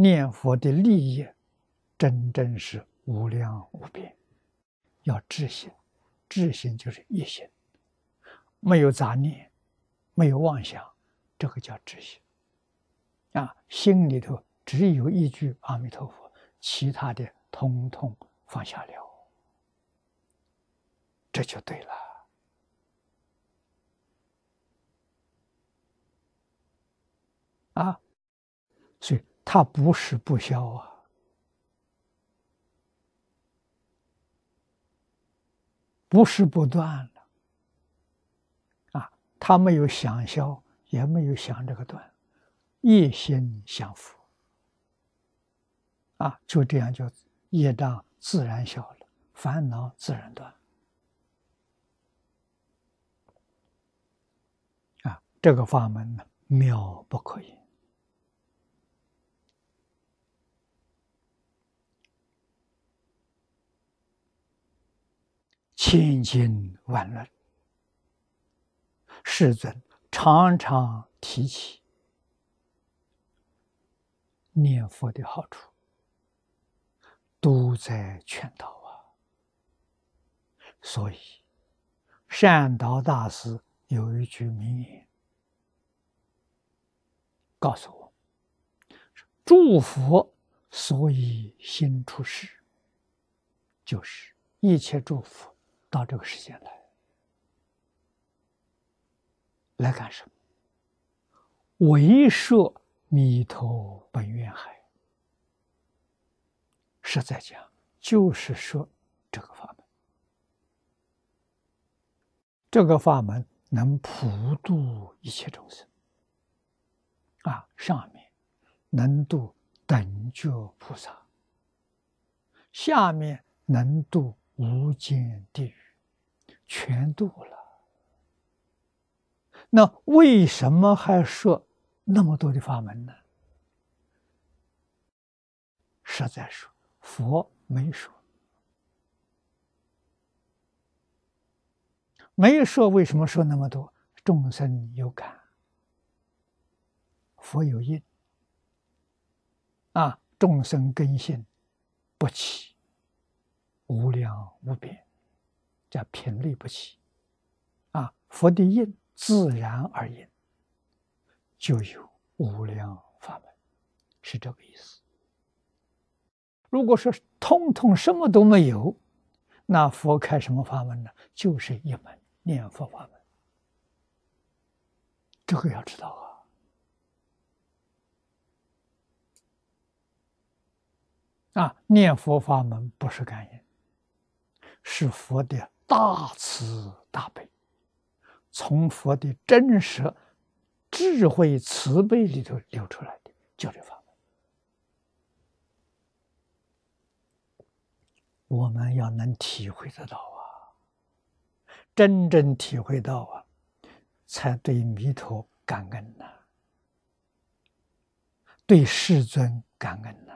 念佛的利益，真正是无量无边。要智心，智心就是一心，没有杂念，没有妄想，这个叫智心。啊，心里头只有一句阿弥陀佛，其他的通通放下了，这就对了。啊，所以它不是不消啊，不是不断了。啊，他没有想消，也没有想这个断，一心相符。啊，就这样就业障自然消了，烦恼自然断。啊，这个法门呢，妙不可言。千经万论，世尊常常提起念佛的好处，都在劝导啊。所以，善导大师有一句名言，告诉我：祝福所以心出世，就是一切祝福。到这个世间来，来干什么？为摄弥陀本愿海。实在讲，就是说这个法门，这个法门能普度一切众生。啊，上面能度等觉菩萨，下面能度。无间地狱，全度了。那为什么还设那么多的法门呢？实在说，佛没说，没说为什么说那么多？众生有感，佛有应。啊，众生根性不起。无量无边，叫频率不齐，啊，佛的应自然而然，就有无量法门，是这个意思。如果说通通什么都没有，那佛开什么法门呢？就是一门念佛法门，这个要知道啊。啊，念佛法门不是感应。是佛的大慈大悲，从佛的真实智慧慈悲里头流出来的教育法门。我们要能体会得到啊，真正体会到啊，才对弥陀感恩呐，对世尊感恩。